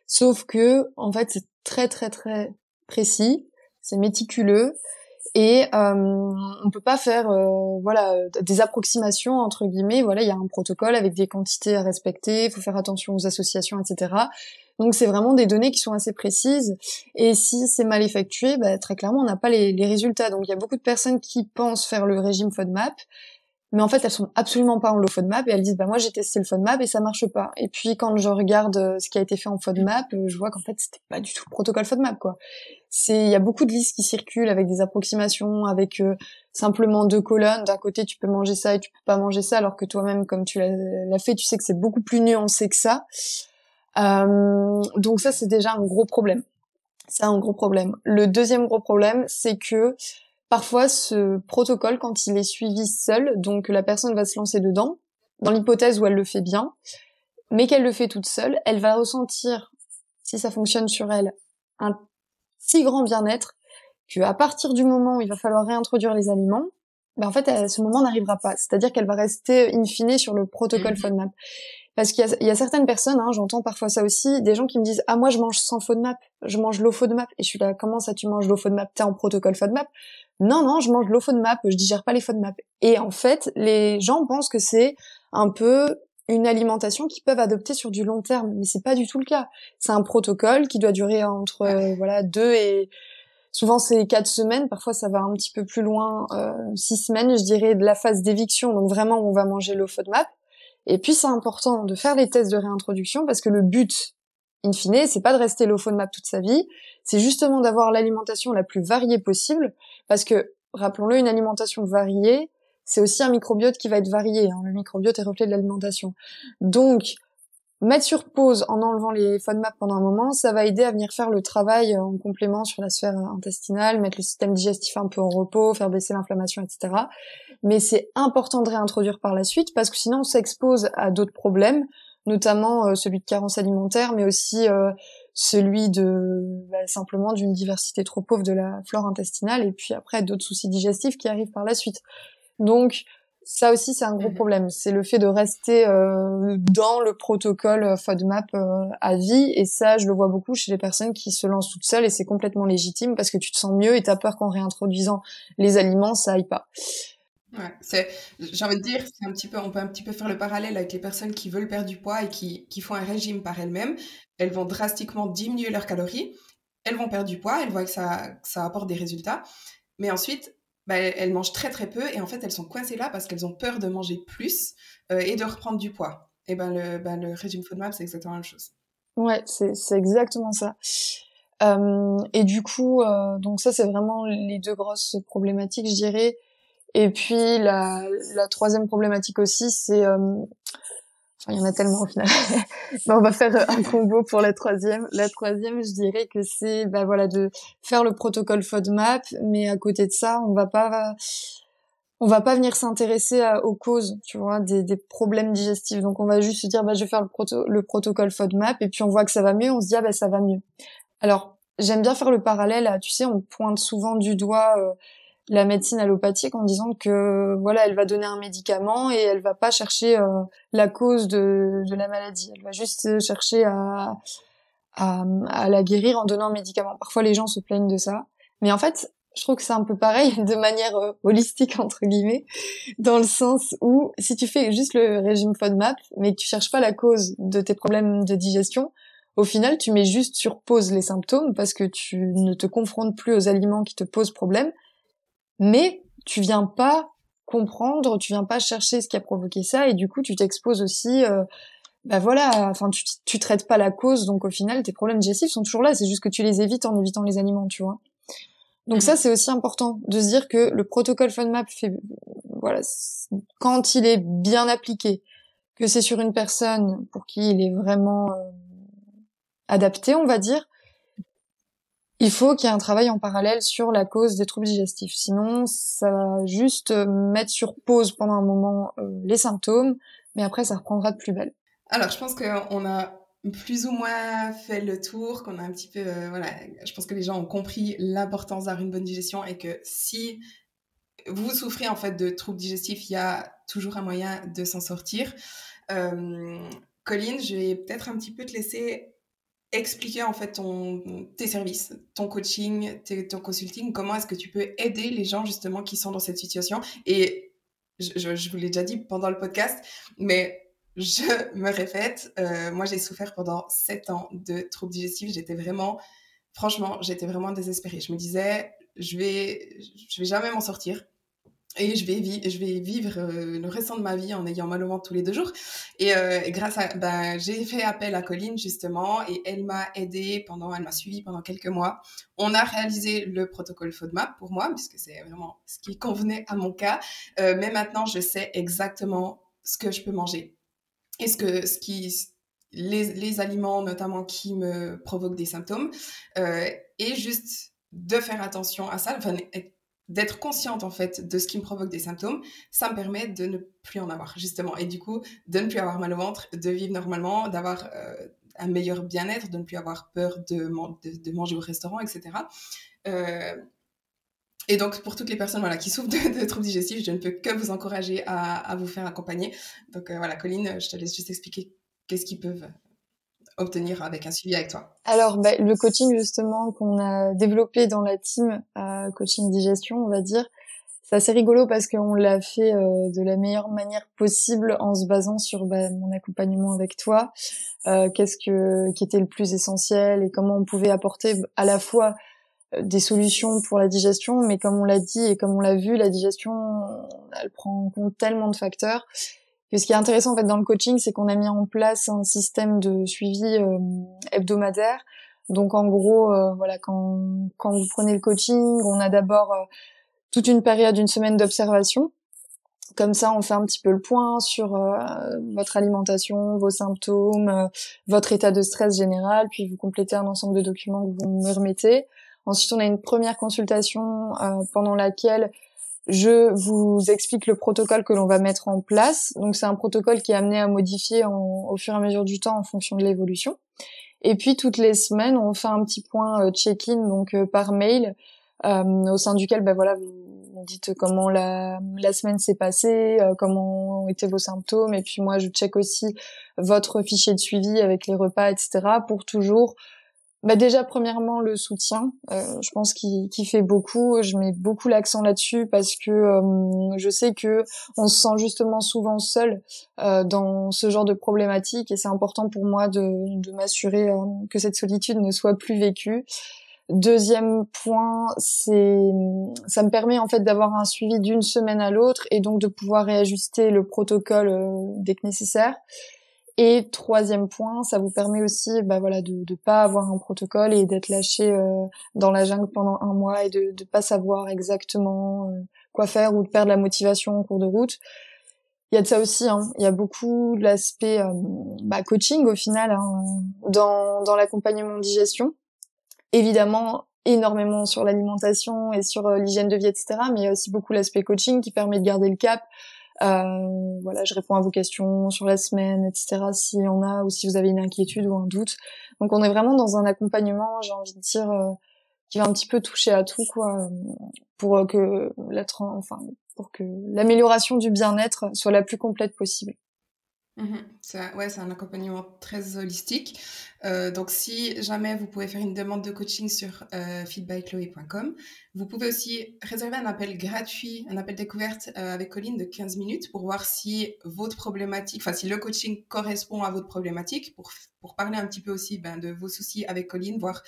Sauf que en fait, c'est très très très précis, c'est méticuleux et euh, on peut pas faire euh, voilà des approximations entre guillemets. Voilà il y a un protocole avec des quantités à respecter. Il faut faire attention aux associations etc donc c'est vraiment des données qui sont assez précises. Et si c'est mal effectué bah, très clairement on n'a pas les, les, résultats. Donc il y a beaucoup de personnes qui pensent faire le régime FODMAP mais en fait elles sont absolument pas en low FODMAP et elles disent bah moi j'ai testé le FODMAP et ça marche pas et puis quand je regarde euh, ce qui a été fait en FODMAP euh, je vois qu'en fait c'était pas du tout le protocole FODMAP quoi c'est il y a beaucoup de listes qui circulent avec des approximations avec euh, simplement deux colonnes d'un côté tu peux manger ça et tu peux pas manger ça alors que toi-même comme tu l'as fait tu sais que c'est beaucoup plus nuancé que ça Euh, donc ça, c'est déjà un gros problème. C'est un gros problème. Le deuxième gros problème, c'est que parfois ce protocole, quand il est suivi seul, donc la personne va se lancer dedans, dans l'hypothèse où elle le fait bien, mais qu'elle le fait toute seule, elle va ressentir, si ça fonctionne sur elle, un si grand bien-être que à partir du moment où il va falloir réintroduire les aliments, ben en fait, ce moment n'arrivera pas. C'est-à-dire qu'elle va rester in fine sur le protocole mmh. FODMAP. Parce qu'il y, y, a certaines personnes, hein, j'entends parfois ça aussi, des gens qui me disent ah moi je mange sans FODMAP, je mange l'eau FODMAP et je suis là comment ça tu manges l'eau FODMAP T'es en protocole FODMAP Non non, je mange l'eau FODMAP, je digère pas les FODMAP. Et en fait, les gens pensent que c'est un peu une alimentation qu'ils peuvent adopter sur du long terme, mais c'est pas du tout le cas. C'est un protocole qui doit durer entre euh, voilà deux et souvent c'est quatre semaines, parfois ça va un petit peu plus loin, euh, six semaines, je dirais, de la phase d'éviction, donc vraiment on va manger l'eau FODMAP et puis c'est important de faire les tests de réintroduction parce que le but, in fine, c'est pas de rester low FODMAP toute sa vie, c'est justement d'avoir l'alimentation la plus variée possible parce que, rappelons-le, une alimentation variée, c'est aussi un microbiote qui va être varié. Hein. Le microbiote est reflet de l'alimentation. Donc, mettre sur pause en enlevant les FODMAP pendant un moment, ça va aider à venir faire le travail en complément sur la sphère intestinale, mettre le système digestif un peu en repos, faire baisser l'inflammation, etc mais c'est important de réintroduire par la suite parce que sinon on s'expose à d'autres problèmes, notamment euh, celui de carence alimentaire, mais aussi euh, celui de bah, simplement d'une diversité trop pauvre de la flore intestinale et puis après d'autres soucis digestifs qui arrivent par la suite. Donc ça aussi c'est un gros mmh problème, c'est le fait de rester euh, dans le protocole FODMAP à vie et ça je le vois beaucoup chez les personnes qui se lancent toutes seules et c'est complètement légitime parce que tu te sens mieux et t'as peur qu'en réintroduisant les aliments ça aille pas. Ouais, c'est, j'ai envie de dire, un petit peu, on peut un petit peu faire le parallèle avec les personnes qui veulent perdre du poids et qui, qui font un régime par elles-mêmes. Elles vont drastiquement diminuer leurs calories, elles vont perdre du poids, elles voient que ça, ça apporte des résultats, mais ensuite, bah, elles mangent très très peu et en fait, elles sont coincées là parce qu'elles ont peur de manger plus euh, et de reprendre du poids. Et ben le, ben, le régime FODMAP, c'est exactement la même chose. Ouais, c'est, c'est exactement ça. Et du coup, euh, donc ça, c'est vraiment les deux grosses problématiques, je dirais. Et puis la, la troisième problématique aussi, c'est euh, Enfin, il y en a tellement au final. [LAUGHS] Mais on va faire un combo pour la troisième. La troisième, je dirais que c'est bah voilà de faire le protocole FODMAP, mais à côté de ça, on va pas on va pas venir s'intéresser aux causes, tu vois, des, des, problèmes digestifs. Donc on va juste se dire bah je vais faire le, proto le protocole FODMAP et puis on voit que ça va mieux, on se dit ah bah ça va mieux. Alors j'aime bien faire le parallèle. À, tu sais, on pointe souvent du doigt euh, la médecine allopathique en disant que voilà, elle va donner un médicament et elle va pas chercher euh, la cause de, de, la maladie. Elle va juste chercher à, à, à, la guérir en donnant un médicament. Parfois, les gens se plaignent de ça, mais en fait, je trouve que c'est un peu pareil [LAUGHS] de manière euh, holistique entre guillemets, dans le sens où si tu fais juste le régime FODMAP, mais que tu cherches pas la cause de tes problèmes de digestion, au final, tu mets juste sur pause les symptômes parce que tu ne te confrontes plus aux aliments qui te posent problème mais tu viens pas comprendre, tu viens pas chercher ce qui a provoqué ça, et du coup tu t'exposes aussi, euh, bah voilà, enfin tu, tu traites pas la cause, donc au final tes problèmes digestifs sont toujours là, c'est juste que tu les évites en évitant les aliments, tu vois. Donc ça mhm. c'est aussi important de se dire que le protocole FODMAP fait, voilà, quand il est bien appliqué, que c'est sur une personne pour qui il est vraiment euh, adapté, on va dire, il faut qu'il y ait un travail en parallèle sur la cause des troubles digestifs. Sinon, ça va juste mettre sur pause pendant un moment euh, les symptômes, mais après, ça reprendra de plus belle. Alors, je pense qu'on a plus ou moins fait le tour, qu'on a un petit peu, euh, voilà, je pense que les gens ont compris l'importance d'avoir une bonne digestion et que si vous souffrez en fait de troubles digestifs, il y a toujours un moyen de s'en sortir. Euh, Colline, je vais peut-être un petit peu te laisser expliquer en fait ton, tes services, ton coaching, ton consulting, comment est-ce que tu peux aider les gens justement qui sont dans cette situation? Et je, je, vous l'ai déjà dit pendant le podcast, mais je me répète, euh, moi j'ai souffert pendant sept ans de troubles digestifs. J'étais vraiment, franchement, j'étais vraiment désespérée. Je me disais, je vais, je vais jamais m'en sortir et je vais, je vais vivre euh, le restant de ma vie en ayant mal au ventre tous les deux jours. Et, euh, grâce à, ben, j'ai fait appel à Colline justement et elle m'a aidé pendant, elle m'a suivi pendant quelques mois. On a réalisé le protocole FODMAP pour moi puisque c'est vraiment ce qui convenait à mon cas. Euh, mais maintenant, je sais exactement ce que je peux manger et ce que, ce qui, les, aliments notamment qui me provoquent des symptômes, et juste de faire attention à ça, d'être consciente en fait de ce qui me provoque des symptômes, ça me permet de ne plus en avoir justement et du coup de ne plus avoir mal au ventre, de vivre normalement, d'avoir euh, un meilleur bien-être, de ne plus avoir peur de, de, manger au restaurant, etc. Euh, et donc pour toutes les personnes voilà, qui souffrent de, troubles digestifs, je ne peux que vous encourager à, vous faire accompagner. Donc euh, voilà, Colline, je te laisse juste expliquer qu'est-ce qu'ils peuvent obtenir avec un suivi avec toi Alors, bah, le coaching justement qu'on a développé dans la team euh, coaching digestion, on va dire, c'est assez rigolo parce qu'on l'a fait euh, de la meilleure manière possible en se basant sur bah, mon accompagnement avec toi. Euh, qu'est-ce que qui était le plus essentiel et comment on pouvait apporter à la fois euh, des solutions pour la digestion, mais comme on l'a dit et comme on l'a vu, la digestion, elle prend en compte tellement de facteurs ce qui est intéressant en fait dans le coaching, c'est qu'on a mis en place un système de suivi euh, hebdomadaire. Donc en gros, euh, voilà, quand, quand vous prenez le coaching, on a d'abord euh, toute une période, une semaine d'observation. Comme ça, on fait un petit peu le point sur votre alimentation, vos symptômes, votre état de stress général, puis vous complétez un ensemble de documents que vous me remettez. Ensuite, on a une première consultation pendant laquelle je vous explique le protocole que l'on va mettre en place. Donc c'est un protocole qui est amené à modifier au fur et à mesure du temps en fonction de l'évolution. Et puis toutes les semaines, on fait un petit point euh, check-in donc euh, par mail euh, au sein duquel ben voilà vous dites comment la, la semaine s'est passée, comment ont été vos symptômes et puis moi je check aussi votre fichier de suivi avec les repas etc pour toujours bah déjà premièrement le soutien, euh, je pense qu'il fait beaucoup. Je mets beaucoup l'accent là-dessus parce que euh, je sais que on se sent justement souvent seul euh, dans ce genre de problématique et c'est important pour moi de, de m'assurer que cette solitude ne soit plus vécue. Deuxième point, c'est ça me permet en fait d'avoir un suivi d'une semaine à l'autre et donc de pouvoir réajuster le protocole dès que nécessaire. Et troisième point, ça vous permet aussi, bah voilà, de ne pas avoir un protocole et d'être lâché euh, dans la jungle pendant un mois et de ne pas savoir exactement euh, quoi faire ou de perdre la motivation en cours de route. Il y a de ça aussi, hein. il y a beaucoup de l'aspect euh, bah, coaching au final hein, dans, dans l'accompagnement digestion. Évidemment, énormément sur l'alimentation et sur l'hygiène de vie, etc. Mais il y a aussi beaucoup l'aspect coaching qui permet de garder le cap, euh, voilà, je réponds à vos questions sur la semaine, etc. S'il y en a, ou si vous avez une inquiétude ou un doute. Donc on est vraiment dans un accompagnement, j'ai envie de dire, euh, qui va un petit peu toucher à tout, quoi, pour que l'être, enfin, pour que l'amélioration du bien-être soit la plus complète possible. Mhm. C'est, un accompagnement très holistique. Euh, donc, si jamais vous pouvez faire une demande de coaching sur euh, feedbackchloé.com, vous pouvez aussi réserver un appel gratuit, un appel découverte euh, avec Colline de 15 minutes pour voir si votre problématique, enfin, si le coaching correspond à votre problématique, pour, pour parler un petit peu aussi ben, de vos soucis avec Colline, voir,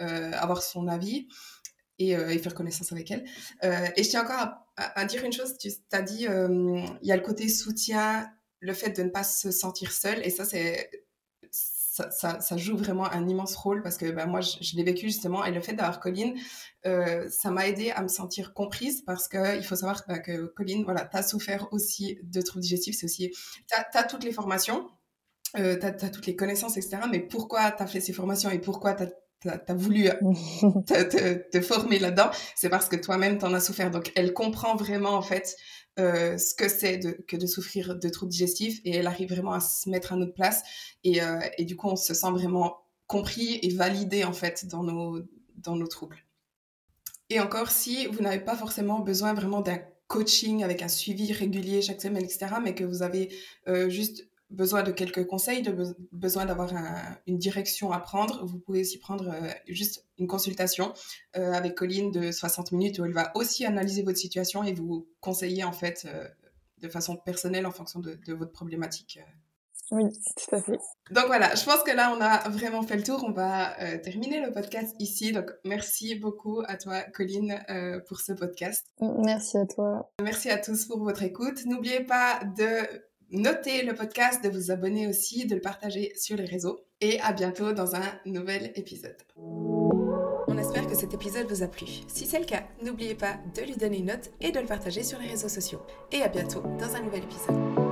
euh, avoir son avis et, et, faire connaissance avec elle. et je tiens encore à dire une chose, tu as dit, il y a le côté soutien le fait de ne pas se sentir seul. Et ça, c'est ça, ça, joue vraiment un immense rôle parce que ben, moi, je, l'ai vécu justement. Et le fait d'avoir Colline, euh, ça m'a aidé à me sentir comprise parce qu'il faut savoir ben, que Colline, voilà, tu as souffert aussi de troubles digestifs. C'est aussi, tu as, toutes les formations, euh, tu as, toutes les connaissances, etc. Mais pourquoi tu as fait ces formations et pourquoi tu as voulu [LAUGHS] te, te, former là-dedans, c'est parce que toi-même, tu en as souffert. Donc, elle comprend vraiment, en fait, euh, ce que c'est que de souffrir de troubles digestifs et elle arrive vraiment à se mettre à notre place et, euh, et du coup on se sent vraiment compris et validé en fait dans nos, dans nos troubles. Et encore si vous n'avez pas forcément besoin vraiment d'un coaching avec un suivi régulier chaque semaine, etc., mais que vous avez euh, juste besoin de quelques conseils, de besoin d'avoir une direction à prendre, vous pouvez aussi prendre euh, juste une consultation euh, avec Colline de 60 minutes où elle va aussi analyser votre situation et vous conseiller en fait euh, de façon personnelle en fonction de, votre problématique. Oui, tout à fait. Donc voilà, je pense que là on a vraiment fait le tour. On va terminer le podcast ici. Donc merci beaucoup à toi, Colline, pour ce podcast. Merci à toi. Merci à tous pour votre écoute. N'oubliez pas de Notez le podcast, de vous abonner aussi, de le partager sur les réseaux. Et à bientôt dans un nouvel épisode. On espère que cet épisode vous a plu. Si c'est le cas, n'oubliez pas de lui donner une note et de le partager sur les réseaux sociaux. Et à bientôt dans un nouvel épisode.